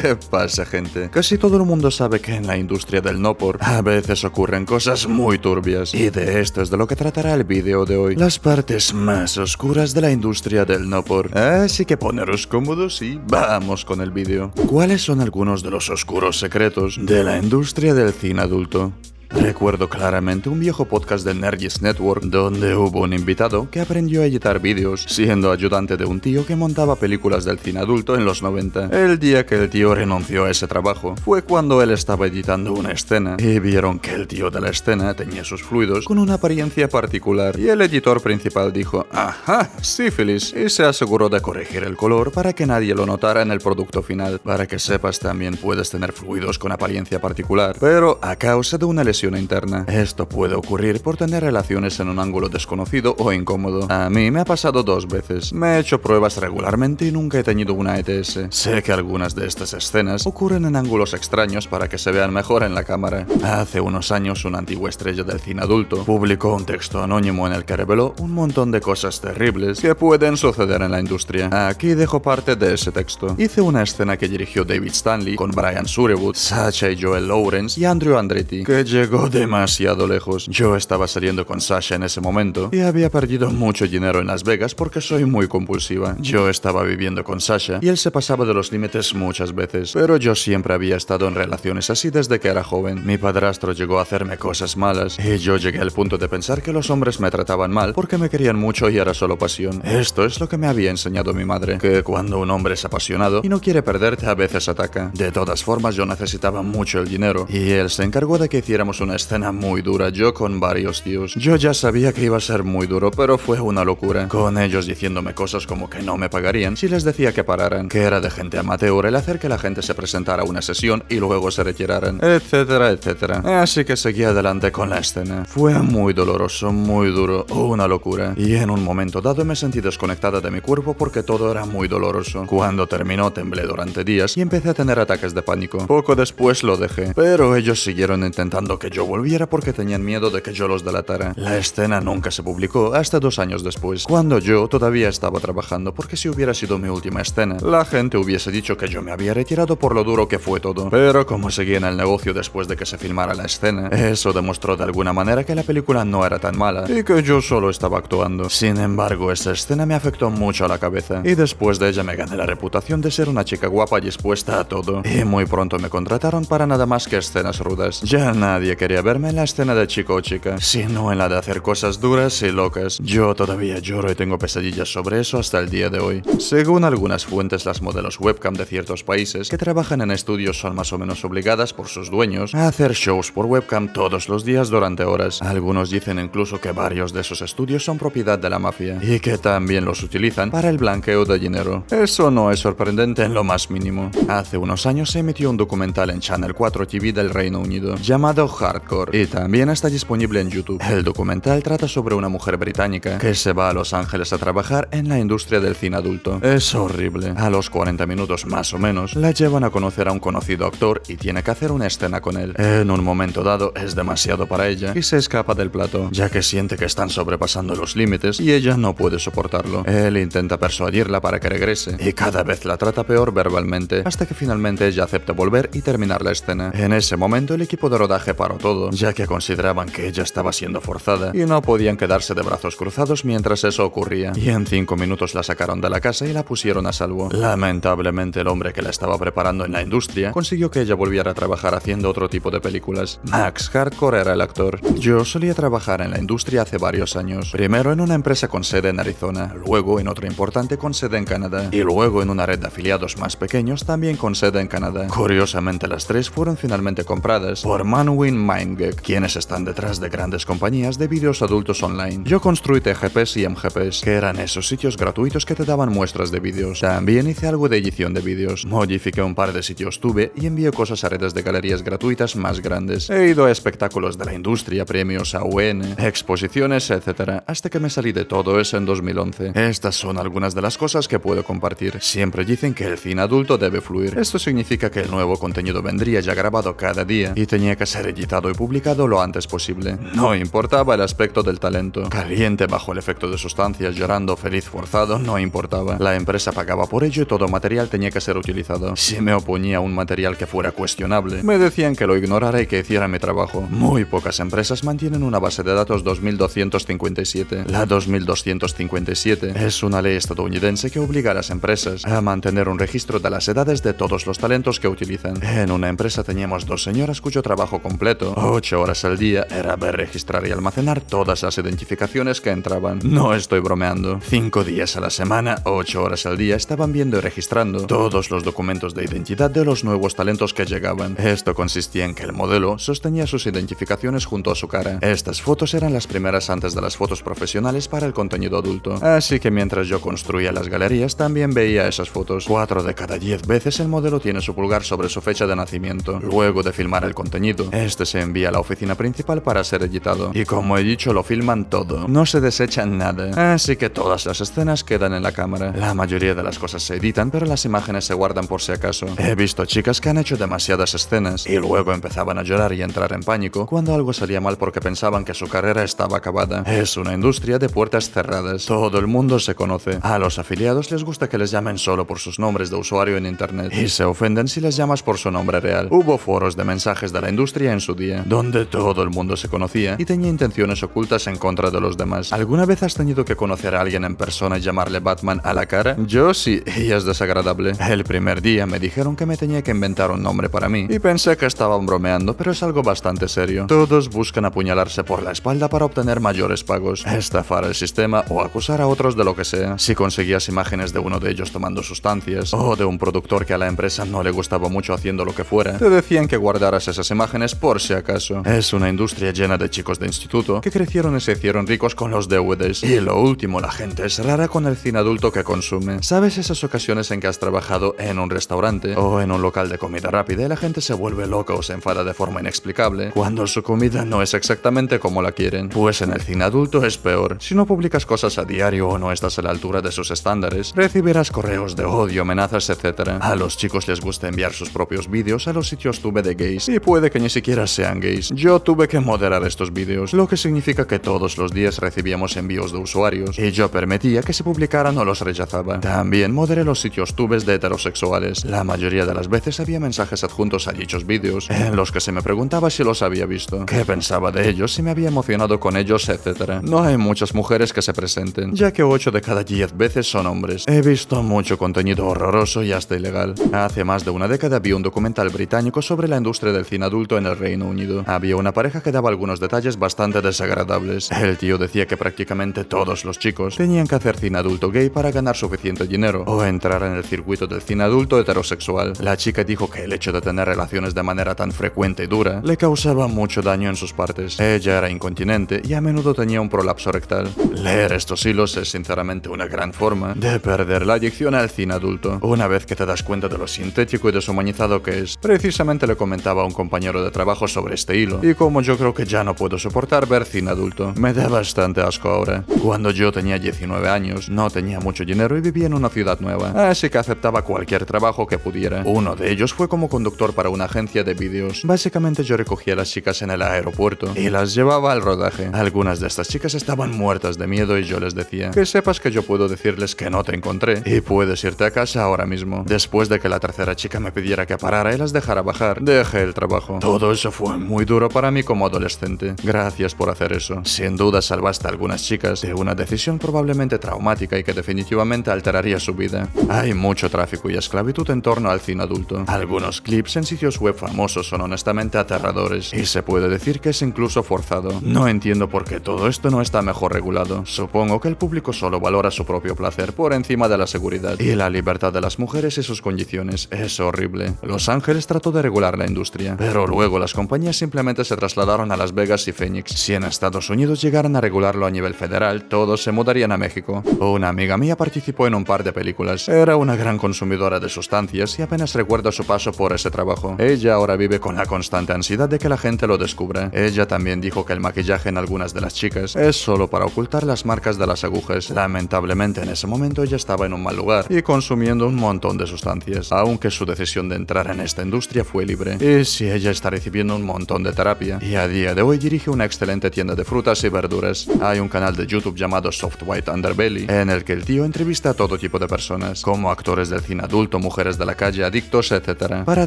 ¿Qué pasa, gente? Casi todo el mundo sabe que en la industria del no por a veces ocurren cosas muy turbias. Y de esto es de lo que tratará el vídeo de hoy. Las partes más oscuras de la industria del no por. Así que poneros cómodos y vamos con el vídeo. ¿Cuáles son algunos de los oscuros secretos de la industria del cine adulto? Recuerdo claramente un viejo podcast de Nergis Network donde hubo un invitado que aprendió a editar vídeos siendo ayudante de un tío que montaba películas del cine adulto en los 90. El día que el tío renunció a ese trabajo fue cuando él estaba editando una escena y vieron que el tío de la escena tenía sus fluidos con una apariencia particular y el editor principal dijo, ajá, sífilis, y se aseguró de corregir el color para que nadie lo notara en el producto final. Para que sepas también puedes tener fluidos con apariencia particular, pero a causa de una lesión interna. Esto puede ocurrir por tener relaciones en un ángulo desconocido o incómodo. A mí me ha pasado dos veces. Me he hecho pruebas regularmente y nunca he tenido una ETS. Sé que algunas de estas escenas ocurren en ángulos extraños para que se vean mejor en la cámara. Hace unos años una antigua estrella del cine adulto publicó un texto anónimo en el que reveló un montón de cosas terribles que pueden suceder en la industria. Aquí dejo parte de ese texto. Hice una escena que dirigió David Stanley con Brian Surewood, Sacha y Joel Lawrence y Andrew Andretti, que llegó demasiado lejos. Yo estaba saliendo con Sasha en ese momento y había perdido mucho dinero en Las Vegas porque soy muy compulsiva. Yo estaba viviendo con Sasha y él se pasaba de los límites muchas veces, pero yo siempre había estado en relaciones así desde que era joven. Mi padrastro llegó a hacerme cosas malas y yo llegué al punto de pensar que los hombres me trataban mal porque me querían mucho y era solo pasión. Esto es lo que me había enseñado mi madre, que cuando un hombre es apasionado y no quiere perderte a veces ataca. De todas formas yo necesitaba mucho el dinero y él se encargó de que hiciéramos una escena muy dura, yo con varios tíos. Yo ya sabía que iba a ser muy duro, pero fue una locura. Con ellos diciéndome cosas como que no me pagarían si les decía que pararan, que era de gente amateur el hacer que la gente se presentara a una sesión y luego se retiraran, etcétera, etcétera. Así que seguí adelante con la escena. Fue muy doloroso, muy duro, una locura. Y en un momento dado me sentí desconectada de mi cuerpo porque todo era muy doloroso. Cuando terminó temblé durante días y empecé a tener ataques de pánico. Poco después lo dejé, pero ellos siguieron intentando que yo volviera porque tenían miedo de que yo los delatara. La escena nunca se publicó hasta dos años después, cuando yo todavía estaba trabajando, porque si hubiera sido mi última escena, la gente hubiese dicho que yo me había retirado por lo duro que fue todo. Pero como seguí en el negocio después de que se filmara la escena, eso demostró de alguna manera que la película no era tan mala y que yo solo estaba actuando. Sin embargo, esa escena me afectó mucho a la cabeza y después de ella me gané la reputación de ser una chica guapa y expuesta a todo. Y muy pronto me contrataron para nada más que escenas rudas. Ya nadie quería verme en la escena de chico o chica, sino en la de hacer cosas duras y locas. Yo todavía lloro y tengo pesadillas sobre eso hasta el día de hoy. Según algunas fuentes, las modelos webcam de ciertos países que trabajan en estudios son más o menos obligadas por sus dueños a hacer shows por webcam todos los días durante horas. Algunos dicen incluso que varios de esos estudios son propiedad de la mafia y que también los utilizan para el blanqueo de dinero. Eso no es sorprendente en lo más mínimo. Hace unos años se emitió un documental en Channel 4 TV del Reino Unido llamado Hardcore y también está disponible en YouTube. El documental trata sobre una mujer británica que se va a Los Ángeles a trabajar en la industria del cine adulto. Es horrible. A los 40 minutos más o menos, la llevan a conocer a un conocido actor y tiene que hacer una escena con él. En un momento dado es demasiado para ella y se escapa del plato, ya que siente que están sobrepasando los límites y ella no puede soportarlo. Él intenta persuadirla para que regrese y cada vez la trata peor verbalmente, hasta que finalmente ella acepta volver y terminar la escena. En ese momento el equipo de rodaje todo, ya que consideraban que ella estaba siendo forzada y no podían quedarse de brazos cruzados mientras eso ocurría. Y en cinco minutos la sacaron de la casa y la pusieron a salvo. Lamentablemente el hombre que la estaba preparando en la industria consiguió que ella volviera a trabajar haciendo otro tipo de películas. Max Hardcore era el actor. Yo solía trabajar en la industria hace varios años. Primero en una empresa con sede en Arizona, luego en otra importante con sede en Canadá y luego en una red de afiliados más pequeños también con sede en Canadá. Curiosamente las tres fueron finalmente compradas por Manwin Mindgek, quienes están detrás de grandes compañías de vídeos adultos online. Yo construí TGPs y MGPs, que eran esos sitios gratuitos que te daban muestras de vídeos. También hice algo de edición de vídeos. Modifiqué un par de sitios Tube y envié cosas a redes de galerías gratuitas más grandes. He ido a espectáculos de la industria, premios AUN, exposiciones, etc. Hasta que me salí de todo eso en 2011. Estas son algunas de las cosas que puedo compartir. Siempre dicen que el cine adulto debe fluir. Esto significa que el nuevo contenido vendría ya grabado cada día y tenía que ser editado y publicado lo antes posible. No importaba el aspecto del talento. Caliente bajo el efecto de sustancias, llorando, feliz, forzado, no importaba. La empresa pagaba por ello y todo material tenía que ser utilizado. Si me oponía a un material que fuera cuestionable, me decían que lo ignorara y que hiciera mi trabajo. Muy pocas empresas mantienen una base de datos 2257. La 2257 es una ley estadounidense que obliga a las empresas a mantener un registro de las edades de todos los talentos que utilizan. En una empresa teníamos dos señoras cuyo trabajo completo, 8 horas al día, era ver, registrar y almacenar todas las identificaciones que entraban. No estoy bromeando. 5 días a la semana, 8 horas al día, estaban viendo y registrando todos los documentos de identidad de los nuevos talentos que llegaban. Esto consistía en que el modelo sostenía sus identificaciones junto a su cara. Estas fotos eran las primeras antes de las fotos profesionales para el contenido adulto. Así que mientras yo construía las galerías, también veía esas fotos. 4 de cada 10 veces el modelo tiene su pulgar sobre su fecha de nacimiento. Luego de filmar el contenido, este se envía a la oficina principal para ser editado. Y como he dicho, lo filman todo. No se desechan nada. Así que todas las escenas quedan en la cámara. La mayoría de las cosas se editan, pero las imágenes se guardan por si acaso. He visto chicas que han hecho demasiadas escenas y luego empezaban a llorar y entrar en pánico cuando algo salía mal porque pensaban que su carrera estaba acabada. Es una industria de puertas cerradas. Todo el mundo se conoce. A los afiliados les gusta que les llamen solo por sus nombres de usuario en internet y se ofenden si les llamas por su nombre real. Hubo foros de mensajes de la industria en su día, donde todo el mundo se conocía y tenía intenciones ocultas en contra de los demás. ¿Alguna vez has tenido que conocer a alguien en persona y llamarle Batman a la cara? Yo sí, y es desagradable. El primer día me dijeron que me tenía que inventar un nombre para mí y pensé que estaban bromeando, pero es algo bastante serio. Todos buscan apuñalarse por la espalda para obtener mayores pagos, estafar el sistema o acusar a otros de lo que sea. Si conseguías imágenes de uno de ellos tomando sustancias o de un productor que a la empresa no le gustaba mucho haciendo lo que fuera, te decían que guardaras esas imágenes por si acaso. Es una industria llena de chicos de instituto que crecieron y se hicieron ricos con los DVDs. Y lo último, la gente es rara con el cine adulto que consume. ¿Sabes esas ocasiones en que has trabajado en un restaurante o en un local de comida rápida y la gente se vuelve loca o se enfada de forma inexplicable cuando su comida no es exactamente como la quieren? Pues en el cine adulto es peor. Si no publicas cosas a diario o no estás a la altura de sus estándares, recibirás correos de odio, amenazas, etc. A los chicos les gusta enviar sus propios vídeos a los sitios tube de gays y puede que ni siquiera sean gays. Yo tuve que moderar estos vídeos, lo que significa que todos los días recibíamos envíos de usuarios y yo permitía que se publicaran o los rechazaba. También moderé los sitios tubes de heterosexuales. La mayoría de las veces había mensajes adjuntos a dichos vídeos en los que se me preguntaba si los había visto, qué pensaba de ellos, si me había emocionado con ellos, etc. No hay muchas mujeres que se presenten, ya que 8 de cada 10 veces son hombres. He visto mucho contenido horroroso y hasta ilegal. Hace más de una década vi un documental británico sobre la industria del cine adulto en el Reino Unido. Había una pareja que daba algunos detalles bastante desagradables. El tío decía que prácticamente todos los chicos tenían que hacer cine adulto gay para ganar suficiente dinero o entrar en el circuito del cine adulto heterosexual. La chica dijo que el hecho de tener relaciones de manera tan frecuente y dura le causaba mucho daño en sus partes. Ella era incontinente y a menudo tenía un prolapso rectal. Leer estos hilos es sinceramente una gran forma de perder la adicción al cine adulto. Una vez que te das cuenta de lo sintético y deshumanizado que es, precisamente le comentaba a un compañero de trabajo sobre este hilo, y como yo creo que ya no puedo soportar ver cine adulto, me da bastante asco ahora. Cuando yo tenía 19 años, no tenía mucho dinero y vivía en una ciudad nueva, así que aceptaba cualquier trabajo que pudiera. Uno de ellos fue como conductor para una agencia de vídeos. Básicamente yo recogía a las chicas en el aeropuerto y las llevaba al rodaje. Algunas de estas chicas estaban muertas de miedo y yo les decía que sepas que yo puedo decirles que no te encontré y puedes irte a casa ahora mismo. Después de que la tercera chica me pidiera que parara y las dejara bajar, dejé el trabajo. Todo eso fue muy duro para mí como adolescente. Gracias por hacer eso. Sin duda salvaste a algunas chicas de una decisión probablemente traumática y que definitivamente alteraría su vida. Hay mucho tráfico y esclavitud en torno al cine adulto. Algunos clips en sitios web famosos son honestamente aterradores y se puede decir que es incluso forzado. No entiendo por qué todo esto no está mejor regulado. Supongo que el público solo valora su propio placer por encima de la seguridad y la libertad de las mujeres y sus condiciones. Es horrible. Los Ángeles trató de regular la industria, pero luego las compañías simplemente se trasladaron a Las Vegas y Phoenix. Si en Estados Unidos llegaran a regularlo a nivel federal, todos se mudarían a México. Una amiga mía participó en un par de películas. Era una gran consumidora de sustancias y apenas recuerda su paso por ese trabajo. Ella ahora vive con la constante ansiedad de que la gente lo descubra. Ella también dijo que el maquillaje en algunas de las chicas es solo para ocultar las marcas de las agujas. Lamentablemente en ese momento ella estaba en un mal lugar y consumiendo un montón de sustancias, aunque su decisión de entrar en esta industria fue libre. Y si ella está recibiendo un un montón de terapia y a día de hoy dirige una excelente tienda de frutas y verduras. Hay un canal de YouTube llamado Soft White Underbelly en el que el tío entrevista a todo tipo de personas, como actores del cine adulto, mujeres de la calle, adictos, etc., para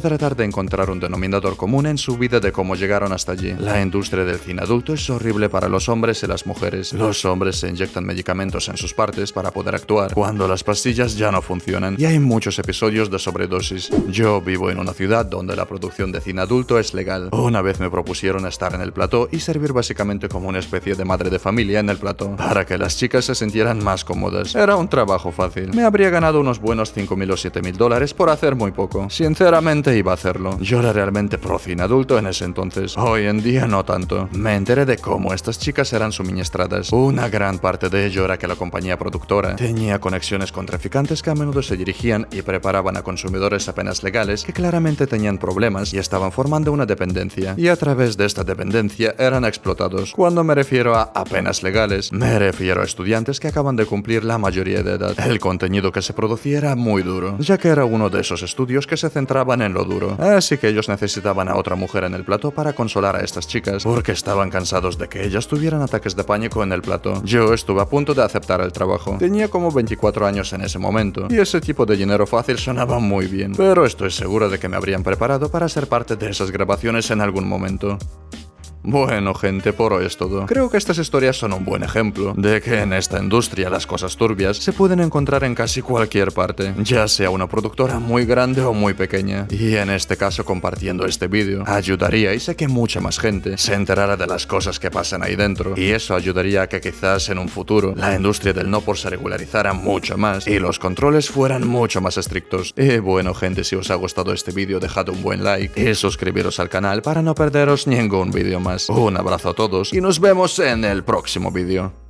tratar de encontrar un denominador común en su vida de cómo llegaron hasta allí. La industria del cine adulto es horrible para los hombres y las mujeres. Los hombres se inyectan medicamentos en sus partes para poder actuar cuando las pastillas ya no funcionan y hay muchos episodios de sobredosis. Yo vivo en una ciudad donde la producción de cine adulto es legal. Una vez me propusieron estar en el plató y servir básicamente como una especie de madre de familia en el plató para que las chicas se sintieran más cómodas. Era un trabajo fácil. Me habría ganado unos buenos 5.000 o 7.000 dólares por hacer muy poco. Sinceramente iba a hacerlo. Yo era realmente pro cine adulto en ese entonces. Hoy en día no tanto. Me enteré de cómo estas chicas eran suministradas. Una gran parte de ello era que la compañía productora tenía conexiones con traficantes que a menudo se dirigían y preparaban a consumidores apenas legales que claramente tenían problemas y estaban formando una dependencia. Y a través de esta dependencia eran explotados. Cuando me refiero a apenas legales, me refiero a estudiantes que acaban de cumplir la mayoría de edad. El contenido que se producía era muy duro, ya que era uno de esos estudios que se centraban en lo duro. Así que ellos necesitaban a otra mujer en el plato para consolar a estas chicas, porque estaban cansados de que ellas tuvieran ataques de pánico en el plato. Yo estuve a punto de aceptar el trabajo. Tenía como 24 años en ese momento, y ese tipo de dinero fácil sonaba muy bien, pero estoy seguro de que me habrían preparado para ser parte de esas grabaciones en algún momento. Bueno, gente, por hoy es todo. Creo que estas historias son un buen ejemplo de que en esta industria las cosas turbias se pueden encontrar en casi cualquier parte, ya sea una productora muy grande o muy pequeña. Y en este caso, compartiendo este vídeo, ayudaría y sé que mucha más gente se enterara de las cosas que pasan ahí dentro. Y eso ayudaría a que quizás en un futuro la industria del no por se regularizara mucho más y los controles fueran mucho más estrictos. Y bueno, gente, si os ha gustado este vídeo, dejad un buen like y suscribiros al canal para no perderos ningún vídeo más. Un abrazo a todos y nos vemos en el próximo vídeo.